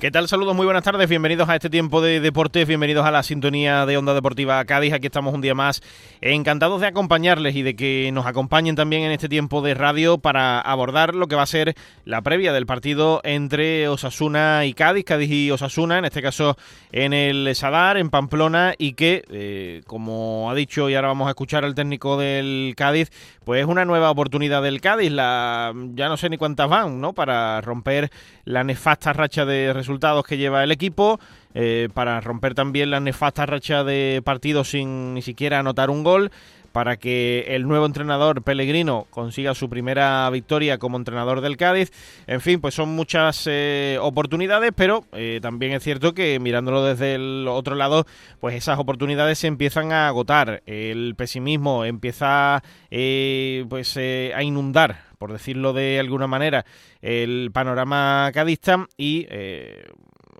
¿Qué tal? Saludos, muy buenas tardes. Bienvenidos a este tiempo de deportes, bienvenidos a la sintonía de Onda Deportiva Cádiz. Aquí estamos un día más encantados de acompañarles y de que nos acompañen también en este tiempo de radio para abordar lo que va a ser la previa del partido entre Osasuna y Cádiz, Cádiz y Osasuna, en este caso en el Sadar, en Pamplona, y que, eh, como ha dicho y ahora vamos a escuchar al técnico del Cádiz, pues es una nueva oportunidad del Cádiz, la ya no sé ni cuántas van, ¿no? Para romper la nefasta racha de resultados resultados que lleva el equipo, eh, para romper también la nefasta racha de partidos sin ni siquiera anotar un gol para que el nuevo entrenador Pellegrino consiga su primera victoria como entrenador del Cádiz. En fin, pues son muchas eh, oportunidades, pero eh, también es cierto que mirándolo desde el otro lado, pues esas oportunidades se empiezan a agotar. El pesimismo empieza pues a inundar por decirlo de alguna manera, el panorama cadista y eh,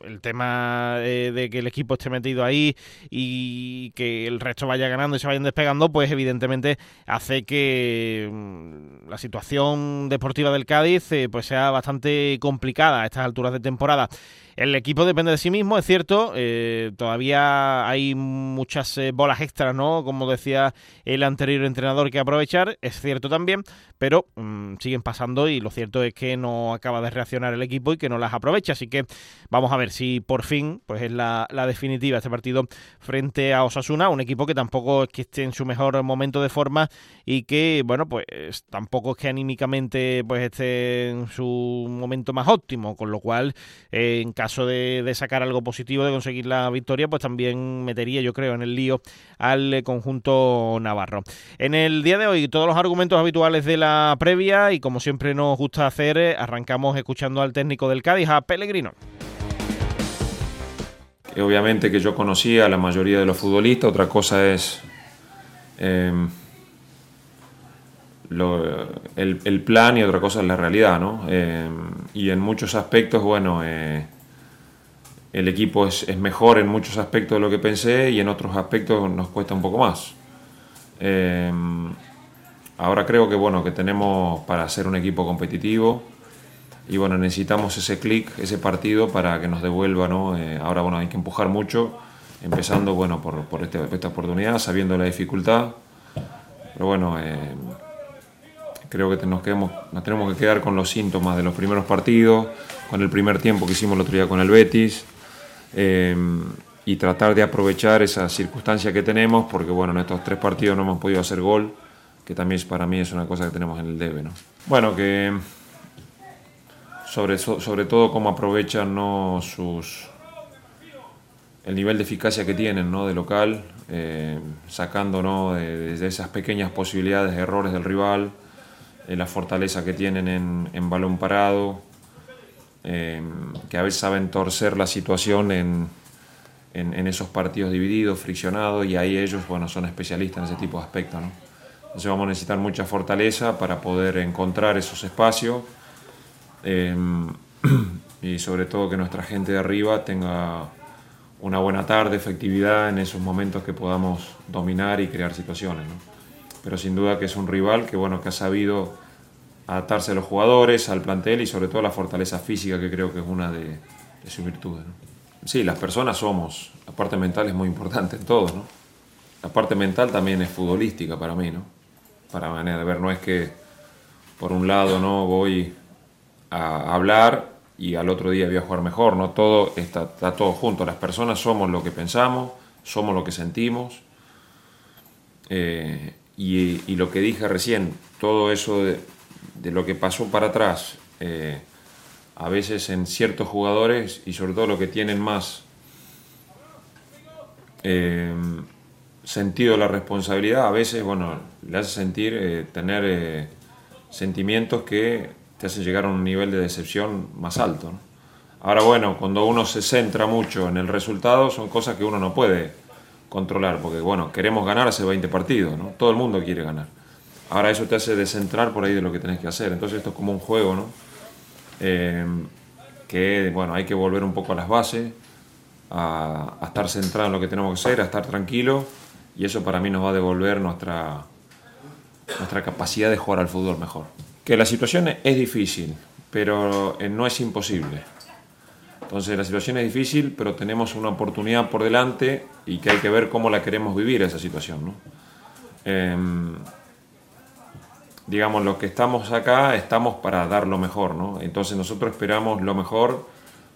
el tema eh, de que el equipo esté metido ahí y que el resto vaya ganando y se vayan despegando, pues evidentemente hace que mm, la situación deportiva del Cádiz eh, pues sea bastante complicada a estas alturas de temporada. El equipo depende de sí mismo, es cierto. Eh, todavía hay muchas eh, bolas extras, ¿no? Como decía el anterior entrenador, que aprovechar. Es cierto también, pero mm, siguen pasando y lo cierto es que no acaba de reaccionar el equipo y que no las aprovecha. Así que vamos a ver si por fin pues es la, definitiva este partido frente a Osasuna, un equipo que tampoco es que esté en su mejor momento de forma y que, bueno, pues tampoco es que anímicamente pues esté en su momento más óptimo, con lo cual eh, en caso de, sacar algo positivo, de conseguir la victoria, pues también metería, yo creo, en el lío al eh, conjunto navarro. En el día de hoy, todos los argumentos habituales de la previa y como siempre nos gusta hacer, eh, arrancamos escuchando al técnico del Cádiz, a Pellegrino. Obviamente que yo conocía a la mayoría de los futbolistas, otra cosa es em, el, plan y otra cosa es la realidad, ¿no? Em, y en muchos aspectos, bueno, eh, el equipo es, mejor en muchos aspectos de lo que pensé y en otros aspectos nos cuesta un poco más. Eh, ahora creo que bueno que tenemos para ser un equipo competitivo y bueno necesitamos ese clic, ese partido para que nos devuelva, ¿no? Eh, ahora bueno hay que empujar mucho, empezando bueno por, por este, esta oportunidad, sabiendo la dificultad, pero bueno eh, creo que nos, quedemos, nos tenemos que quedar con los síntomas de los primeros partidos, con el primer tiempo que hicimos el otro día con el Betis. Em, y tratar de aprovechar esa circunstancia que tenemos, porque bueno, en estos tres partidos no hemos podido hacer gol, que también para mí es una cosa que tenemos en el debe. ¿no? Bueno, que sobre, sobre todo cómo aprovechan ¿no? sus el nivel de eficacia que tienen ¿no? de local, eh, sacando ¿no? de, esas pequeñas posibilidades de errores del rival, eh, la fortaleza que tienen en, en balón parado, Em, que a veces saben torcer la situación en, en, esos partidos divididos, friccionados, y ahí ellos bueno, son especialistas en ese tipo de aspectos. ¿no? Entonces vamos a necesitar mucha fortaleza para poder encontrar esos espacios em, y sobre todo que nuestra gente de arriba tenga una buena tarde, efectividad en esos momentos que podamos dominar y crear situaciones. ¿no? Pero sin duda que es un rival que, bueno, que ha sabido adaptarse a los jugadores, al plantel y sobre todo la fortaleza física que creo que es una de, sus virtudes. Sí, las personas somos, la parte mental es muy importante en todo, ¿no? La parte mental también es futbolística para mí, ¿no? Para manera de ver, no es que por un lado no voy a hablar y al otro día voy a jugar mejor, ¿no? Todo está, está todo junto, las personas somos lo que pensamos, somos lo que sentimos. Eh, y, y, lo que dije recién, todo eso de, de lo que pasó para atrás, eh, a veces en ciertos jugadores y sobre todo los que tienen más eh, sentido la responsabilidad, a veces, bueno, le hace sentir eh, tener sentimientos que te hacen llegar a un nivel de decepción más alto. Ahora, bueno, cuando uno se centra mucho en el resultado, son cosas que uno no puede controlar, porque, bueno, queremos ganar hace 20 partidos, ¿no? Todo el mundo quiere ganar. Ahora eso te hace descentrar por ahí de lo que tenés que hacer. Entonces esto es como un juego, ¿no? Eh, que, bueno, hay que volver un poco a las bases, a, estar centrado en lo que tenemos que hacer, a estar tranquilo y eso para mí nos va a devolver nuestra, nuestra capacidad de jugar al fútbol mejor. Que la situación es difícil, pero eh, no es imposible. Entonces la situación es difícil, pero tenemos una oportunidad por delante y que hay que ver cómo la queremos vivir esa situación. ¿no? Em, digamos, los que estamos acá estamos para dar lo mejor, ¿no? Entonces nosotros esperamos lo mejor,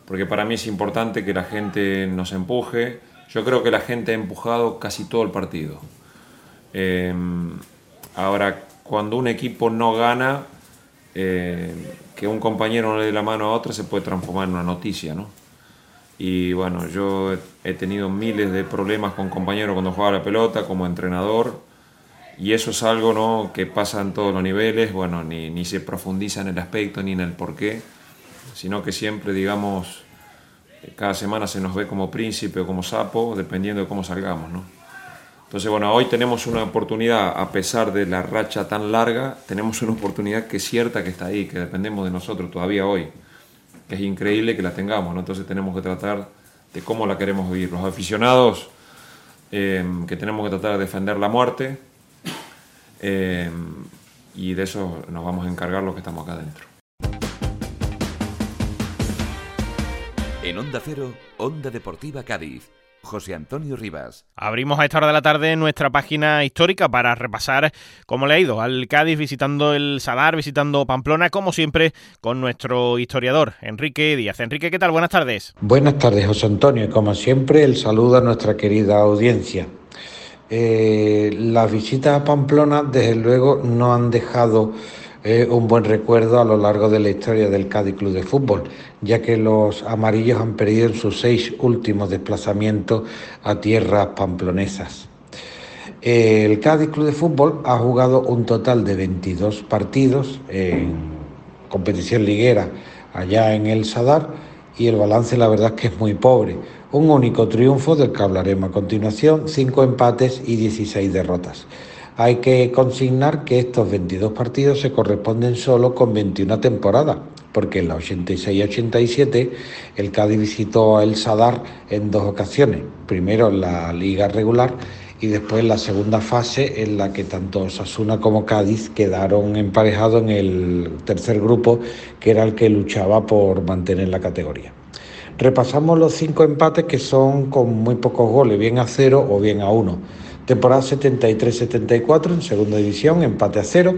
porque para mí es importante que la gente nos empuje. Yo creo que la gente ha empujado casi todo el partido. Em, ahora, cuando un equipo no gana, eh, que un compañero no le dé la mano a otro se puede transformar en una noticia, ¿no? Y bueno, yo he tenido miles de problemas con compañeros cuando jugaba la pelota, como entrenador, y eso es algo ¿no? que pasa en todos los niveles, bueno, ni, ni se profundiza en el aspecto ni en el porqué, sino que siempre, digamos, cada semana se nos ve como príncipe o como sapo, dependiendo de cómo salgamos, ¿no? Entonces, bueno, hoy tenemos una oportunidad, a pesar de la racha tan larga, tenemos una oportunidad que es cierta que está ahí, que dependemos de nosotros todavía hoy, que es increíble que la tengamos, ¿no? Entonces tenemos que tratar de cómo la queremos vivir. Los aficionados, eh, que tenemos que tratar de defender la muerte, eh, y de eso nos vamos a encargar los que estamos acá adentro. En Onda Cero, Onda Deportiva Cádiz. José Antonio Rivas. Abrimos a esta hora de la tarde nuestra página histórica para repasar cómo le ha ido al Cádiz visitando el Sadar, visitando Pamplona, como siempre, con nuestro historiador, Enrique Díaz. Enrique, ¿qué tal? Buenas tardes. Buenas tardes, José Antonio. Y como siempre, el saludo a nuestra querida audiencia. Eh, las visitas a Pamplona, desde luego, no han dejado eh, un buen recuerdo a lo largo de la historia del Cádiz Club de Fútbol, ya que los amarillos han perdido en sus seis últimos desplazamientos a tierras pamplonesas. El Cádiz Club de Fútbol ha jugado un total de 22 partidos en competición liguera allá en el Sadar y el balance la verdad es que es muy pobre un único triunfo del que hablaremos a continuación, cinco empates y 16 derrotas. Hay que consignar que estos 22 partidos se corresponden solo con 21 temporadas, porque en la 86-87 el Cádiz visitó El Sadar en dos ocasiones, primero en la liga regular y después la segunda fase en la que tanto Osasuna como Cádiz quedaron emparejados en el tercer grupo, que era el que luchaba por mantener la categoría. Repasamos los cinco empates que son con muy pocos goles, bien a cero o bien a uno. Temporada 73-74 en segunda división, empate a cero.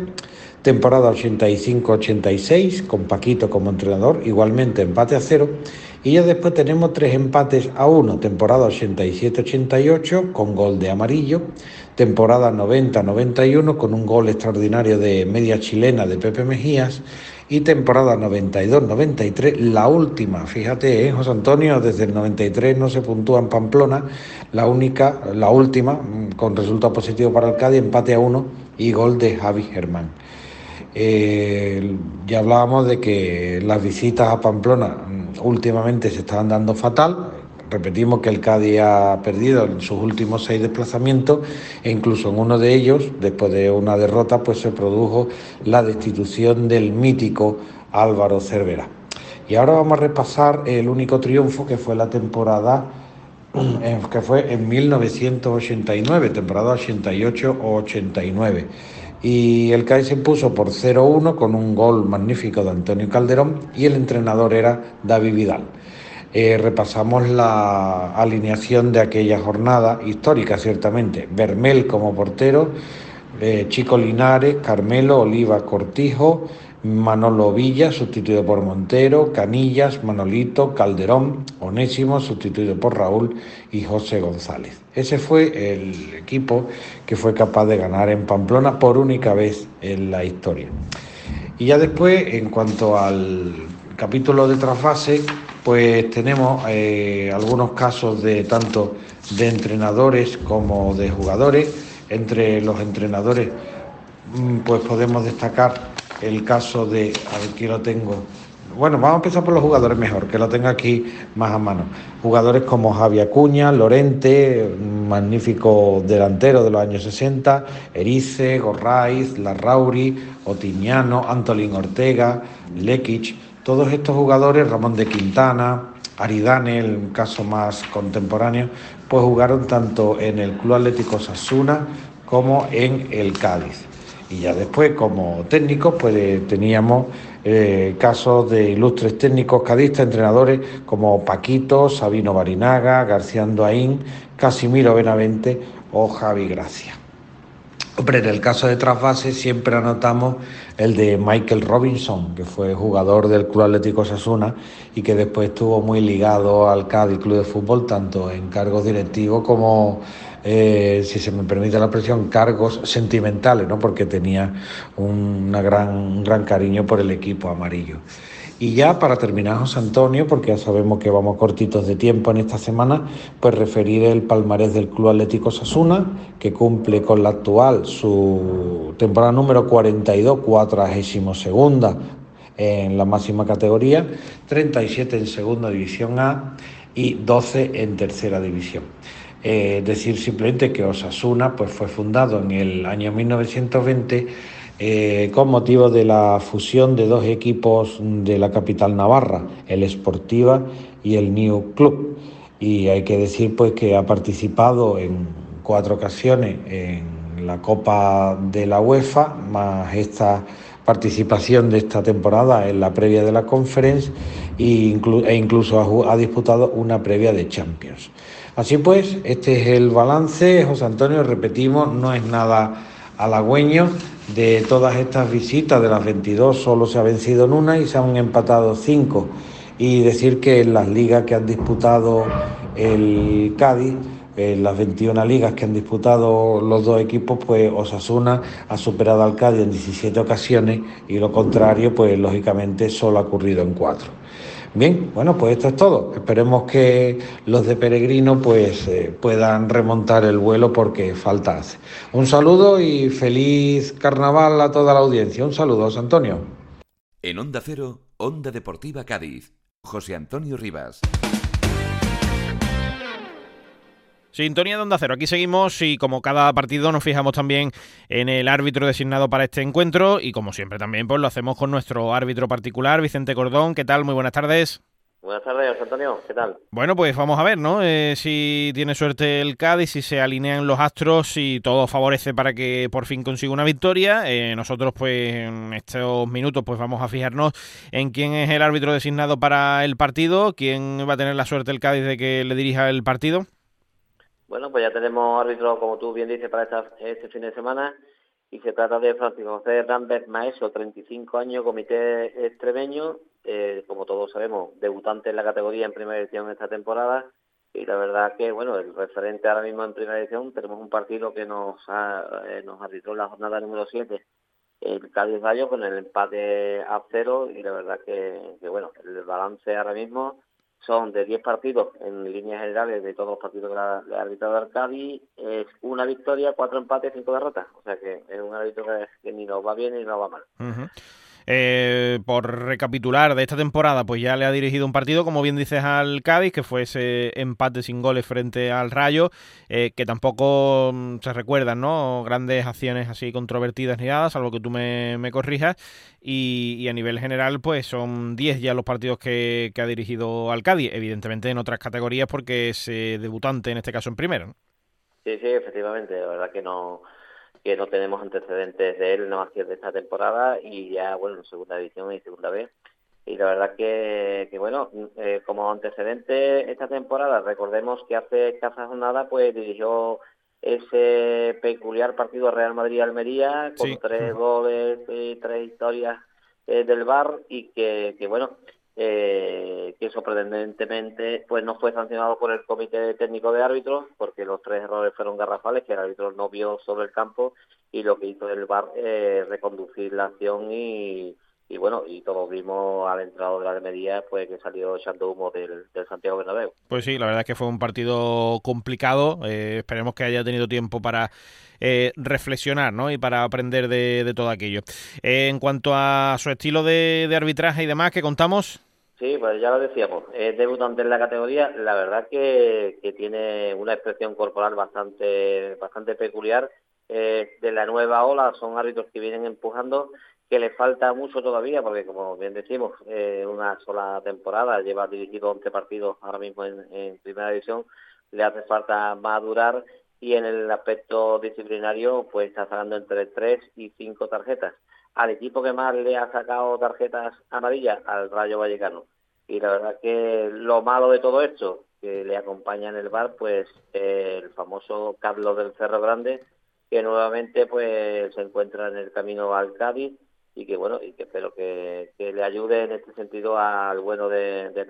Temporada 85-86 con Paquito como entrenador, igualmente empate a cero. Y ya después tenemos tres empates a uno. Temporada 87-88 con gol de amarillo. Temporada 90-91 con un gol extraordinario de media chilena de Pepe Mejías y temporada 92-93, la última, fíjate, ¿eh, José Antonio, desde el 93 no se puntúa en Pamplona, la única, la última, mm, con resultado positivo para el Cádiz, empate a uno y gol de Javi Germán. Eh, ya hablábamos de que las visitas a Pamplona últimamente se estaban dando fatal, Repetimos que el Cádiz ha perdido en sus últimos seis desplazamientos e incluso en uno de ellos, después de una derrota, pues se produjo la destitución del mítico Álvaro Cervera. Y ahora vamos a repasar el único triunfo que fue la temporada que fue en 1989, temporada 88 o 89. Y el Cádiz se impuso por 0-1 con un gol magnífico de Antonio Calderón y el entrenador era David Vidal. Eh, repasamos la alineación de aquella jornada histórica, ciertamente. Bermel como portero, eh, Chico Linares, Carmelo, Oliva Cortijo, Manolo Villa, sustituido por Montero, Canillas, Manolito, Calderón, Onésimo, sustituido por Raúl y José González. Ese fue el equipo que fue capaz de ganar en Pamplona por única vez en la historia. Y ya después, en cuanto al capítulo de trasfase, pues tenemos eh, algunos casos de tanto de entrenadores como de jugadores. Entre los entrenadores, mm, pues podemos destacar el caso de, aquí lo tengo. Bueno, vamos a empezar por los jugadores mejor, que lo tenga aquí más a mano. Jugadores como Javi Acuña, Lorente, magnífico delantero de los años 60, Erice, Gorraiz, Larrauri, Otiñano, Antolín Ortega, Lekic todos estos jugadores, Ramón de Quintana, Aridane, el caso más contemporáneo, pues jugaron tanto en el Club Atlético Sasuna como en el Cádiz. Y ya después, como técnicos, pues teníamos eh, casos de ilustres técnicos cadistas, entrenadores como Paquito, Sabino Barinaga, García Andoaín, Casimiro Benavente o Javi Gracia. Hombre, en el caso de trasvase siempre anotamos el de Michael Robinson, que fue jugador del Club Atlético Sasuna y que después estuvo muy ligado al Cádiz Club de Fútbol, tanto en cargos directivos como, eh, si se me permite la expresión, cargos sentimentales, ¿no? porque tenía un gran cariño por el equipo amarillo. Y ya para terminar, José Antonio, porque ya sabemos que vamos cortitos de tiempo en esta semana, pues referir el palmarés del Club Atlético Sasuna, que cumple con la actual su temporada número 42, 42 segunda en la máxima categoría, 37 en segunda división A y 12 en tercera división. Eh, decir simplemente que Osasuna pues, fue fundado en el año 1920 eh, con motivo de la fusión de dos equipos de la capital navarra, el Sportiva y el New Club. Y hay que decir pues que ha participado en cuatro ocasiones en la Copa de la UEFA, más esta participación de esta temporada en la previa de la Conference e, e incluso ha disputado una previa de Champions. Así pues, este es el balance, José Antonio, repetimos, no es nada halagüeño de todas estas visitas, de las 22 solo se ha vencido en una y se han empatado cinco. Y decir que en las ligas que han disputado el Cádiz, en las 21 ligas que han disputado los dos equipos, pues Osasuna ha superado al Cádiz en 17 ocasiones y lo contrario, pues lógicamente solo ha ocurrido en cuatro. Bien, bueno, pues esto es todo. Esperemos que los de Peregrino pues eh, puedan remontar el vuelo porque falta hace. Un saludo y feliz carnaval a toda la audiencia. Un saludo, Antonio. En Onda Cero, Onda Deportiva Cádiz. José Antonio Rivas. Sintonía de Onda Cero. Aquí seguimos y como cada partido nos fijamos también en el árbitro designado para este encuentro y como siempre también pues lo hacemos con nuestro árbitro particular, Vicente Cordón. ¿Qué tal? Muy buenas tardes. Buenas tardes, Antonio. ¿Qué tal? Bueno, pues vamos a ver, ¿no? Eh, si tiene suerte el Cádiz, si se alinean los astros, si todo favorece para que por fin consiga una victoria. Eh, nosotros, pues, en estos minutos, pues vamos a fijarnos en quién es el árbitro designado para el partido, quién va a tener la suerte el Cádiz de que le dirija el partido. Bueno, pues ya tenemos árbitro, como tú bien dices, para este fin de semana. Y se trata de Francisco José Rambert Maeso, 35 años, comité extremeño, eh, como todos sabemos, debutante en la categoría en primera edición esta temporada. Y la verdad que, bueno, el referente ahora mismo en primera edición, tenemos un partido que nos, ha, eh, nos arbitró en la jornada número 7, el Cádiz Rayo, con el empate a cero. Y la verdad que, que bueno, el balance ahora mismo son de 10 partidos en líneas generales de todos los partidos que ha arbitrado Arcadi, es una victoria, cuatro empates, cinco derrotas. O sea que es un árbitro que, ni nos va bien ni nos va mal. Eh, por recapitular de esta temporada, pues ya le ha dirigido un partido, como bien dices, al Cádiz, que fue ese empate sin goles frente al Rayo, eh, que tampoco mm, se recuerdan, ¿no? Grandes acciones así controvertidas ni nada, salvo que tú me, corrijas. Y, a nivel general, pues son 10 ya los partidos que, ha dirigido al Cádiz, evidentemente en otras categorías porque es eh, debutante en este caso en primero. Sí, sí, efectivamente, la verdad que no que no tenemos antecedentes de él, nada más que de esta temporada y ya, bueno, en segunda división y segunda vez. Y la verdad que, que bueno, eh, como antecedente esta temporada, recordemos que hace escasa jornada pues dirigió ese peculiar partido Real Madrid-Almería con tres goles y tres historias eh, del bar y que, que bueno, eh, que sorprendentemente pues no fue sancionado por el comité técnico de árbitros porque los tres errores fueron garrafales que el árbitro no vio sobre el campo y lo que hizo el VAR eh, reconducir la acción y, y bueno, y todos vimos al entrado de la Almería pues que salió echando humo del, Santiago Bernabéu. Pues sí, la verdad es que fue un partido complicado, eh, esperemos que haya tenido tiempo para eh, reflexionar ¿no? y para aprender de, todo aquello. en cuanto a su estilo de, de arbitraje y demás, que contamos? Sí, pues ya lo decíamos, es debutante en la categoría, la verdad que, tiene una expresión corporal bastante, bastante peculiar. Eh, de la nueva ola son árbitros que vienen empujando, que le falta mucho todavía, porque como bien decimos, eh, una sola temporada, lleva dirigido 11 partidos ahora mismo en, primera división, le hace falta madurar y en el aspecto disciplinario pues está sacando entre tres y cinco tarjetas. Al equipo que más le ha sacado tarjetas amarillas, al Rayo Vallecano. Y la verdad que lo malo de todo esto, que le acompaña en el bar, pues el famoso Carlos del Cerro Grande, que nuevamente pues se encuentra en el camino al Cádiz y que bueno y que espero que, le ayude en este sentido al bueno de, de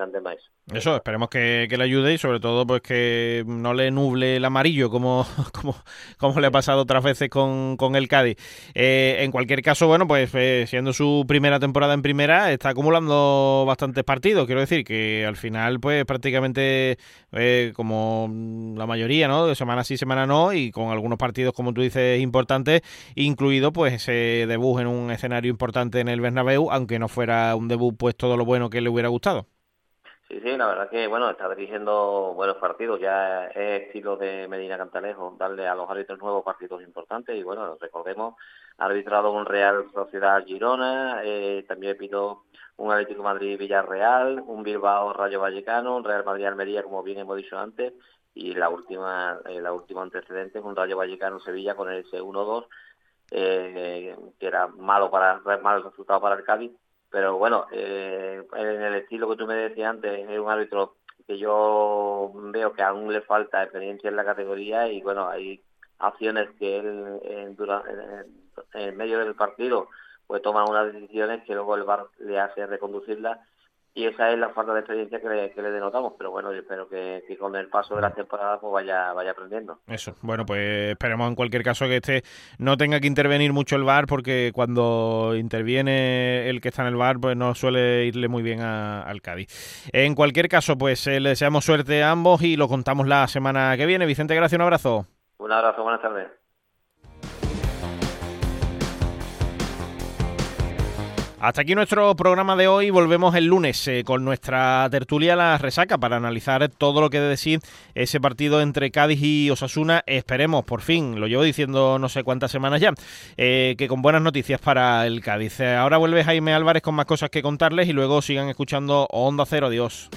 Eso, esperemos que, le ayude y sobre todo pues que no le nuble el amarillo como, como, como le ha pasado otras veces con, con el Cádiz. Eh, en cualquier caso, bueno, pues eh, siendo su primera temporada en primera, está acumulando bastantes partidos. Quiero decir que al final pues prácticamente eh, como la mayoría, ¿no? De semana sí, semana no y con algunos partidos como tú dices importantes, incluido pues ese debut en un escenario importante en el Bernabéu, aunque no fuera un debut pues todo lo bueno que le hubiera gustado. Sí, sí, la verdad que bueno, está dirigiendo buenos partidos, ya es estilo de Medina Cantalejo, darle a los árbitros nuevos partidos importantes. Y bueno, recordemos, ha arbitrado un Real Sociedad Girona, eh, también pido un Atlético Madrid Villarreal, un Bilbao Rayo Vallecano, un Real Madrid Almería, como bien hemos dicho antes, y la última, eh, la última antecedente, un Rayo Vallecano Sevilla con ese 1-2 eh, que era malo para mal resultado para el Cádiz. Pero bueno eh, en el estilo que tú me decías antes es un árbitro que yo veo que aún le falta experiencia en la categoría y bueno hay acciones que él en, medio del partido pues toma unas decisiones que luego el VAR le hace reconducirlas y esa es la falta de experiencia que le, denotamos, pero bueno, yo espero que, con el paso de la temporada pues vaya, vaya aprendiendo. Eso, bueno, pues esperemos en cualquier caso que este no tenga que intervenir mucho el VAR, porque cuando interviene el que está en el VAR, pues no suele irle muy bien al Cádiz. En cualquier caso, pues eh, le deseamos suerte a ambos y lo contamos la semana que viene. Vicente, gracias, un abrazo. Un abrazo, buenas tardes. Hasta aquí nuestro programa de hoy. Volvemos el lunes eh, con nuestra tertulia La Resaca para analizar todo lo que de decir ese partido entre Cádiz y Osasuna. Esperemos, por fin, lo llevo diciendo no sé cuántas semanas ya, eh, que con buenas noticias para el Cádiz. Eh, ahora vuelve Jaime Álvarez con más cosas que contarles y luego sigan escuchando Onda Cero. Adiós.